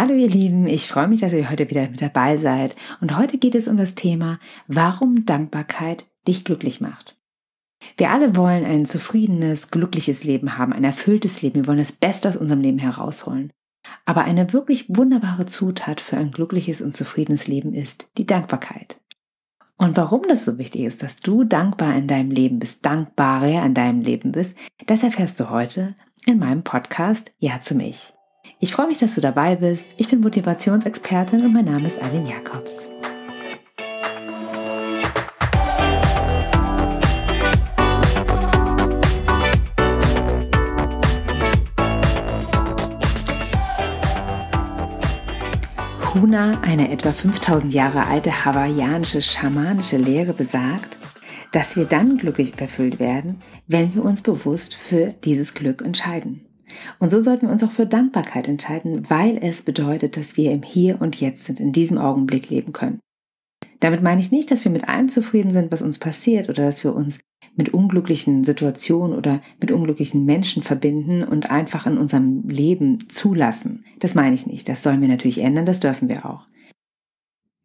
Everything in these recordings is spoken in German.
Hallo ihr Lieben, ich freue mich, dass ihr heute wieder mit dabei seid. Und heute geht es um das Thema, warum Dankbarkeit dich glücklich macht. Wir alle wollen ein zufriedenes, glückliches Leben haben, ein erfülltes Leben. Wir wollen das Beste aus unserem Leben herausholen. Aber eine wirklich wunderbare Zutat für ein glückliches und zufriedenes Leben ist die Dankbarkeit. Und warum das so wichtig ist, dass du dankbar in deinem Leben bist, dankbarer in deinem Leben bist, das erfährst du heute in meinem Podcast Ja zu mich. Ich freue mich, dass du dabei bist. Ich bin Motivationsexpertin und mein Name ist Aline Jacobs. Huna, eine etwa 5000 Jahre alte hawaiianische schamanische Lehre besagt, dass wir dann glücklich und erfüllt werden, wenn wir uns bewusst für dieses Glück entscheiden. Und so sollten wir uns auch für Dankbarkeit entscheiden, weil es bedeutet, dass wir im Hier und Jetzt sind, in diesem Augenblick leben können. Damit meine ich nicht, dass wir mit allem zufrieden sind, was uns passiert oder dass wir uns mit unglücklichen Situationen oder mit unglücklichen Menschen verbinden und einfach in unserem Leben zulassen. Das meine ich nicht. Das sollen wir natürlich ändern, das dürfen wir auch.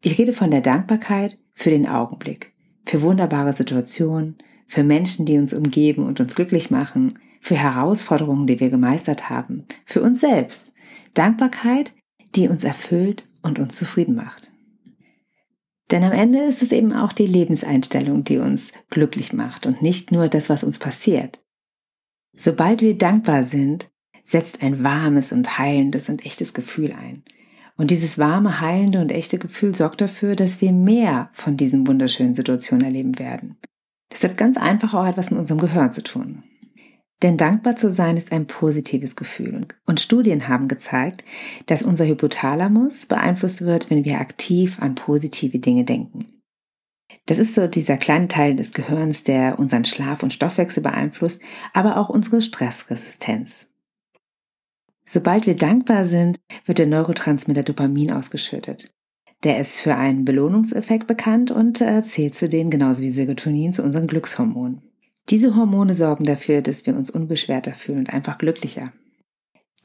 Ich rede von der Dankbarkeit für den Augenblick, für wunderbare Situationen, für Menschen, die uns umgeben und uns glücklich machen, für Herausforderungen, die wir gemeistert haben, für uns selbst. Dankbarkeit, die uns erfüllt und uns zufrieden macht. Denn am Ende ist es eben auch die Lebenseinstellung, die uns glücklich macht und nicht nur das, was uns passiert. Sobald wir dankbar sind, setzt ein warmes und heilendes und echtes Gefühl ein. Und dieses warme, heilende und echte Gefühl sorgt dafür, dass wir mehr von diesen wunderschönen Situationen erleben werden. Das hat ganz einfach auch etwas mit unserem Gehirn zu tun. Denn dankbar zu sein ist ein positives Gefühl. Und Studien haben gezeigt, dass unser Hypothalamus beeinflusst wird, wenn wir aktiv an positive Dinge denken. Das ist so dieser kleine Teil des Gehirns, der unseren Schlaf- und Stoffwechsel beeinflusst, aber auch unsere Stressresistenz. Sobald wir dankbar sind, wird der Neurotransmitter Dopamin ausgeschüttet. Der ist für einen Belohnungseffekt bekannt und äh, zählt zu denen genauso wie Serotonin zu unseren Glückshormonen. Diese Hormone sorgen dafür, dass wir uns unbeschwerter fühlen und einfach glücklicher.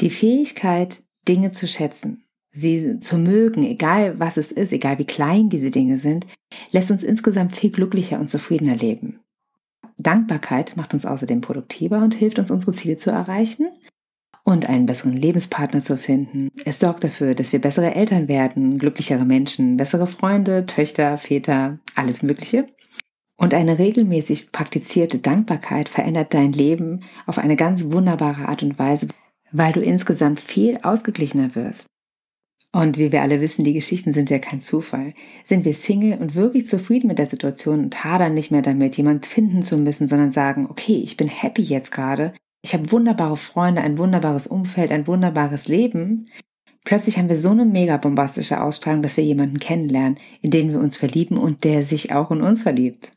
Die Fähigkeit, Dinge zu schätzen, sie zu mögen, egal was es ist, egal wie klein diese Dinge sind, lässt uns insgesamt viel glücklicher und zufriedener leben. Dankbarkeit macht uns außerdem produktiver und hilft uns, unsere Ziele zu erreichen und einen besseren Lebenspartner zu finden. Es sorgt dafür, dass wir bessere Eltern werden, glücklichere Menschen, bessere Freunde, Töchter, Väter, alles Mögliche. Und eine regelmäßig praktizierte Dankbarkeit verändert dein Leben auf eine ganz wunderbare Art und Weise, weil du insgesamt viel ausgeglichener wirst. Und wie wir alle wissen, die Geschichten sind ja kein Zufall. Sind wir Single und wirklich zufrieden mit der Situation und hadern nicht mehr damit, jemand finden zu müssen, sondern sagen, okay, ich bin happy jetzt gerade, ich habe wunderbare Freunde, ein wunderbares Umfeld, ein wunderbares Leben. Plötzlich haben wir so eine mega bombastische Ausstrahlung, dass wir jemanden kennenlernen, in den wir uns verlieben und der sich auch in uns verliebt.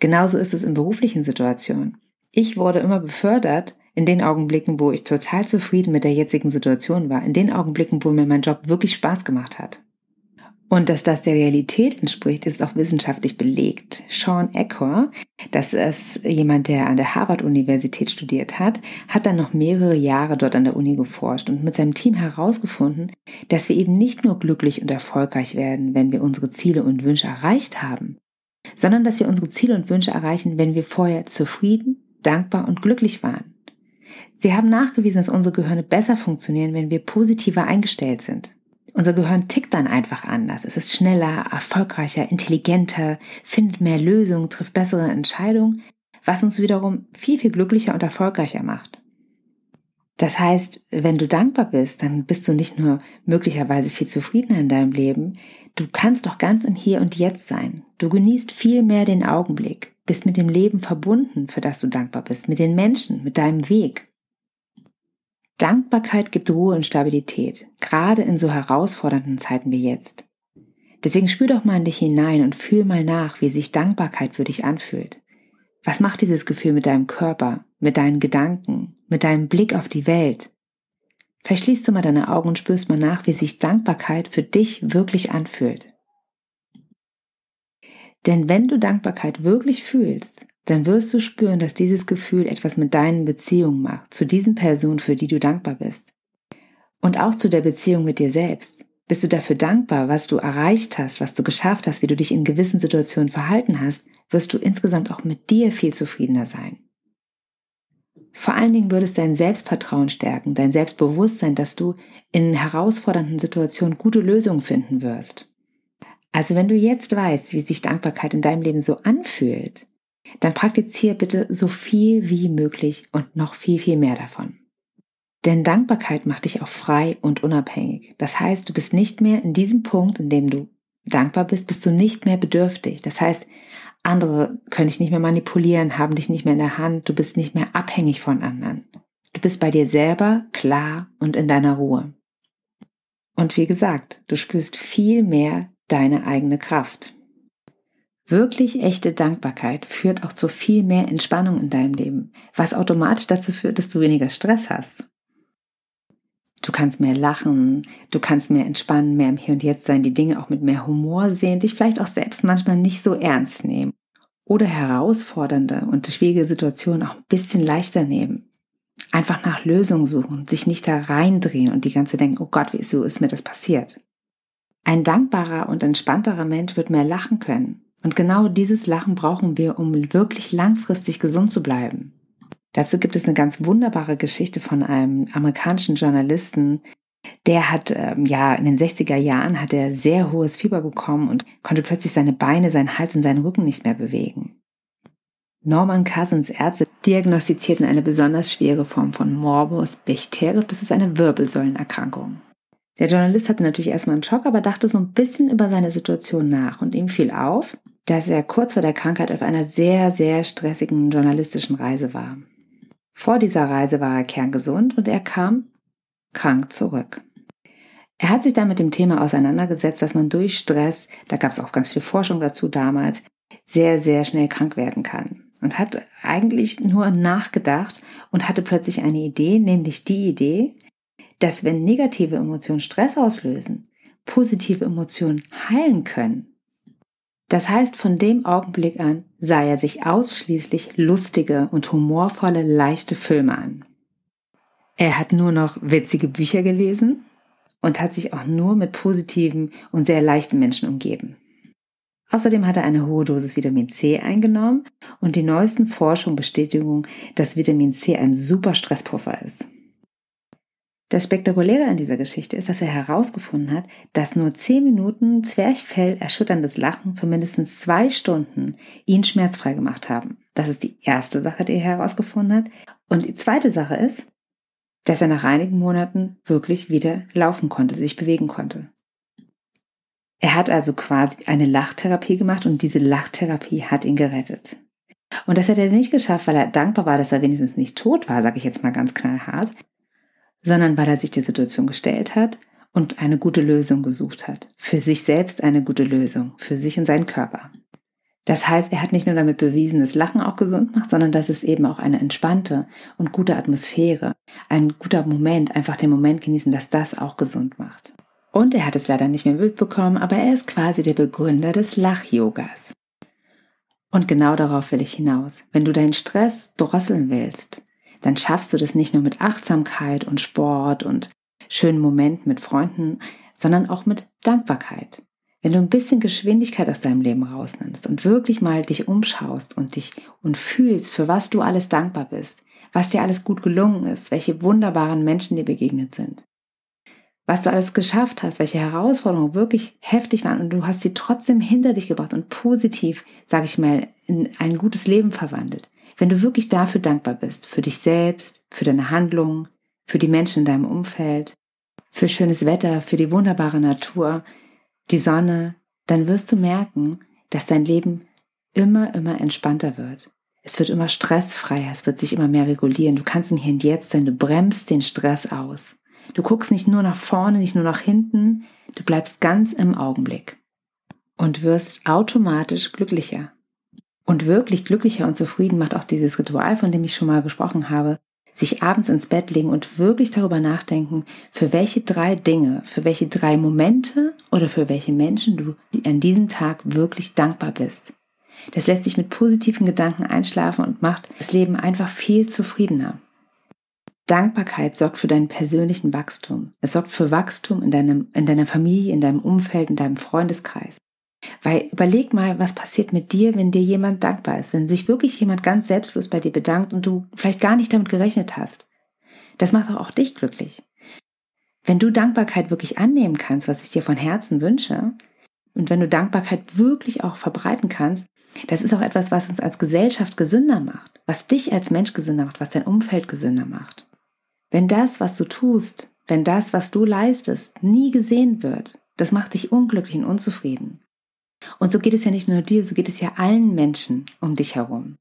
Genauso ist es in beruflichen Situationen. Ich wurde immer befördert in den Augenblicken, wo ich total zufrieden mit der jetzigen Situation war, in den Augenblicken, wo mir mein Job wirklich Spaß gemacht hat. Und dass das der Realität entspricht, ist auch wissenschaftlich belegt. Sean Eckhor, das ist jemand, der an der Harvard-Universität studiert hat, hat dann noch mehrere Jahre dort an der Uni geforscht und mit seinem Team herausgefunden, dass wir eben nicht nur glücklich und erfolgreich werden, wenn wir unsere Ziele und Wünsche erreicht haben, sondern dass wir unsere Ziele und Wünsche erreichen, wenn wir vorher zufrieden, dankbar und glücklich waren. Sie haben nachgewiesen, dass unsere Gehirne besser funktionieren, wenn wir positiver eingestellt sind. Unser Gehirn tickt dann einfach anders. Es ist schneller, erfolgreicher, intelligenter, findet mehr Lösungen, trifft bessere Entscheidungen, was uns wiederum viel, viel glücklicher und erfolgreicher macht. Das heißt, wenn du dankbar bist, dann bist du nicht nur möglicherweise viel zufriedener in deinem Leben, du kannst doch ganz im Hier und Jetzt sein. Du genießt viel mehr den Augenblick, bist mit dem Leben verbunden, für das du dankbar bist, mit den Menschen, mit deinem Weg. Dankbarkeit gibt Ruhe und Stabilität, gerade in so herausfordernden Zeiten wie jetzt. Deswegen spür doch mal in dich hinein und fühl mal nach, wie sich Dankbarkeit für dich anfühlt. Was macht dieses Gefühl mit deinem Körper, mit deinen Gedanken, mit deinem Blick auf die Welt? Vielleicht schließt du mal deine Augen und spürst mal nach, wie sich Dankbarkeit für dich wirklich anfühlt. Denn wenn du Dankbarkeit wirklich fühlst, dann wirst du spüren, dass dieses Gefühl etwas mit deinen Beziehungen macht, zu diesen Personen, für die du dankbar bist. Und auch zu der Beziehung mit dir selbst. Bist du dafür dankbar, was du erreicht hast, was du geschafft hast, wie du dich in gewissen Situationen verhalten hast, wirst du insgesamt auch mit dir viel zufriedener sein. Vor allen Dingen würde es dein Selbstvertrauen stärken, dein Selbstbewusstsein, dass du in herausfordernden Situationen gute Lösungen finden wirst. Also wenn du jetzt weißt, wie sich Dankbarkeit in deinem Leben so anfühlt, dann praktiziere bitte so viel wie möglich und noch viel, viel mehr davon. Denn Dankbarkeit macht dich auch frei und unabhängig. Das heißt, du bist nicht mehr in diesem Punkt, in dem du dankbar bist, bist du nicht mehr bedürftig. Das heißt, andere können dich nicht mehr manipulieren, haben dich nicht mehr in der Hand, du bist nicht mehr abhängig von anderen. Du bist bei dir selber klar und in deiner Ruhe. Und wie gesagt, du spürst viel mehr deine eigene Kraft. Wirklich echte Dankbarkeit führt auch zu viel mehr Entspannung in deinem Leben, was automatisch dazu führt, dass du weniger Stress hast. Du kannst mehr lachen, du kannst mehr entspannen, mehr im Hier und Jetzt sein, die Dinge auch mit mehr Humor sehen, dich vielleicht auch selbst manchmal nicht so ernst nehmen oder herausfordernde und schwierige Situationen auch ein bisschen leichter nehmen. Einfach nach Lösungen suchen, sich nicht da reindrehen und die ganze denken, oh Gott, wieso ist mir das passiert? Ein dankbarer und entspannterer Mensch wird mehr lachen können. Und genau dieses Lachen brauchen wir, um wirklich langfristig gesund zu bleiben. Dazu gibt es eine ganz wunderbare Geschichte von einem amerikanischen Journalisten, der hat ähm, ja in den 60er Jahren hat er sehr hohes Fieber bekommen und konnte plötzlich seine Beine, seinen Hals und seinen Rücken nicht mehr bewegen. Norman Cousins Ärzte diagnostizierten eine besonders schwere Form von Morbus Bechterew, das ist eine Wirbelsäulenerkrankung. Der Journalist hatte natürlich erstmal einen Schock, aber dachte so ein bisschen über seine Situation nach und ihm fiel auf, dass er kurz vor der Krankheit auf einer sehr, sehr stressigen journalistischen Reise war. Vor dieser Reise war er kerngesund und er kam krank zurück. Er hat sich dann mit dem Thema auseinandergesetzt, dass man durch Stress, da gab es auch ganz viel Forschung dazu damals, sehr, sehr schnell krank werden kann. Und hat eigentlich nur nachgedacht und hatte plötzlich eine Idee, nämlich die Idee, dass wenn negative Emotionen Stress auslösen, positive Emotionen heilen können. Das heißt, von dem Augenblick an sah er sich ausschließlich lustige und humorvolle, leichte Filme an. Er hat nur noch witzige Bücher gelesen und hat sich auch nur mit positiven und sehr leichten Menschen umgeben. Außerdem hat er eine hohe Dosis Vitamin C eingenommen und die neuesten Forschungen bestätigen, dass Vitamin C ein super Stresspuffer ist. Das Spektakuläre an dieser Geschichte ist, dass er herausgefunden hat, dass nur 10 Minuten Zwerchfell erschütterndes Lachen für mindestens zwei Stunden ihn schmerzfrei gemacht haben. Das ist die erste Sache, die er herausgefunden hat. Und die zweite Sache ist, dass er nach einigen Monaten wirklich wieder laufen konnte, sich bewegen konnte. Er hat also quasi eine Lachtherapie gemacht und diese Lachtherapie hat ihn gerettet. Und das hat er nicht geschafft, weil er dankbar war, dass er wenigstens nicht tot war, sage ich jetzt mal ganz knallhart, sondern weil er sich die Situation gestellt hat und eine gute Lösung gesucht hat. Für sich selbst eine gute Lösung, für sich und seinen Körper. Das heißt, er hat nicht nur damit bewiesen, dass Lachen auch gesund macht, sondern dass es eben auch eine entspannte und gute Atmosphäre, ein guter Moment, einfach den Moment genießen, dass das auch gesund macht. Und er hat es leider nicht mehr mitbekommen, aber er ist quasi der Begründer des Lach-Yogas. Und genau darauf will ich hinaus. Wenn du deinen Stress drosseln willst, dann schaffst du das nicht nur mit Achtsamkeit und Sport und schönen Momenten mit Freunden, sondern auch mit Dankbarkeit. Wenn du ein bisschen Geschwindigkeit aus deinem Leben rausnimmst und wirklich mal dich umschaust und dich und fühlst, für was du alles dankbar bist, was dir alles gut gelungen ist, welche wunderbaren Menschen dir begegnet sind, was du alles geschafft hast, welche Herausforderungen wirklich heftig waren und du hast sie trotzdem hinter dich gebracht und positiv, sage ich mal, in ein gutes Leben verwandelt. Wenn du wirklich dafür dankbar bist, für dich selbst, für deine Handlungen, für die Menschen in deinem Umfeld, für schönes Wetter, für die wunderbare Natur, die Sonne, dann wirst du merken, dass dein Leben immer, immer entspannter wird. Es wird immer stressfreier, es wird sich immer mehr regulieren. Du kannst im Hier und Jetzt sein, du bremst den Stress aus. Du guckst nicht nur nach vorne, nicht nur nach hinten, du bleibst ganz im Augenblick und wirst automatisch glücklicher. Und wirklich glücklicher und zufrieden macht auch dieses Ritual, von dem ich schon mal gesprochen habe, sich abends ins Bett legen und wirklich darüber nachdenken, für welche drei Dinge, für welche drei Momente oder für welche Menschen du an diesem Tag wirklich dankbar bist. Das lässt dich mit positiven Gedanken einschlafen und macht das Leben einfach viel zufriedener. Dankbarkeit sorgt für deinen persönlichen Wachstum. Es sorgt für Wachstum in, deinem, in deiner Familie, in deinem Umfeld, in deinem Freundeskreis. Weil überleg mal, was passiert mit dir, wenn dir jemand dankbar ist, wenn sich wirklich jemand ganz selbstlos bei dir bedankt und du vielleicht gar nicht damit gerechnet hast. Das macht doch auch dich glücklich. Wenn du Dankbarkeit wirklich annehmen kannst, was ich dir von Herzen wünsche, und wenn du Dankbarkeit wirklich auch verbreiten kannst, das ist auch etwas, was uns als Gesellschaft gesünder macht, was dich als Mensch gesünder macht, was dein Umfeld gesünder macht. Wenn das, was du tust, wenn das, was du leistest, nie gesehen wird, das macht dich unglücklich und unzufrieden. Und so geht es ja nicht nur dir, so geht es ja allen Menschen um dich herum.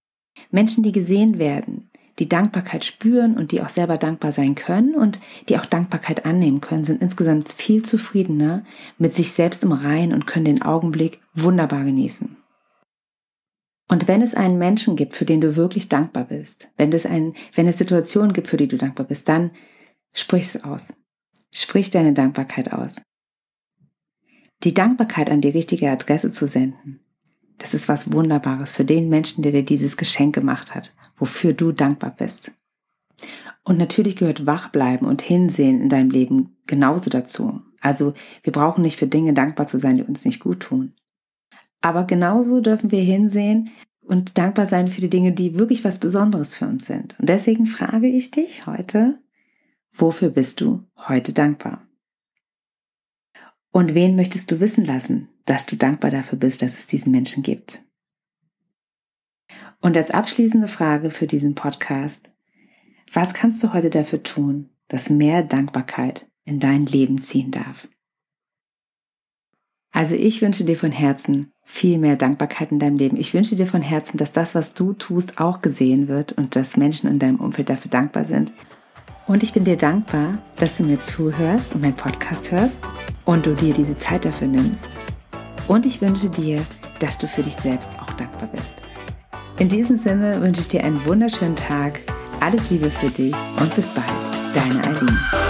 Menschen, die gesehen werden, die Dankbarkeit spüren und die auch selber dankbar sein können und die auch Dankbarkeit annehmen können, sind insgesamt viel zufriedener mit sich selbst im Reinen und können den Augenblick wunderbar genießen. Und wenn es einen Menschen gibt, für den du wirklich dankbar bist, wenn es, ein, wenn es Situationen gibt, für die du dankbar bist, dann sprich es aus. Sprich deine Dankbarkeit aus. Die Dankbarkeit an die richtige Adresse zu senden, das ist was Wunderbares für den Menschen, der dir dieses Geschenk gemacht hat, wofür du dankbar bist. Und natürlich gehört Wachbleiben und Hinsehen in deinem Leben genauso dazu. Also wir brauchen nicht für Dinge dankbar zu sein, die uns nicht gut tun. Aber genauso dürfen wir hinsehen und dankbar sein für die Dinge, die wirklich was Besonderes für uns sind. Und deswegen frage ich dich heute, wofür bist du heute dankbar? Und wen möchtest du wissen lassen, dass du dankbar dafür bist, dass es diesen Menschen gibt? Und als abschließende Frage für diesen Podcast, was kannst du heute dafür tun, dass mehr Dankbarkeit in dein Leben ziehen darf? Also ich wünsche dir von Herzen viel mehr Dankbarkeit in deinem Leben. Ich wünsche dir von Herzen, dass das, was du tust, auch gesehen wird und dass Menschen in deinem Umfeld dafür dankbar sind. Und ich bin dir dankbar, dass du mir zuhörst und meinen Podcast hörst und du dir diese Zeit dafür nimmst. Und ich wünsche dir, dass du für dich selbst auch dankbar bist. In diesem Sinne wünsche ich dir einen wunderschönen Tag, alles Liebe für dich und bis bald, deine Eileen.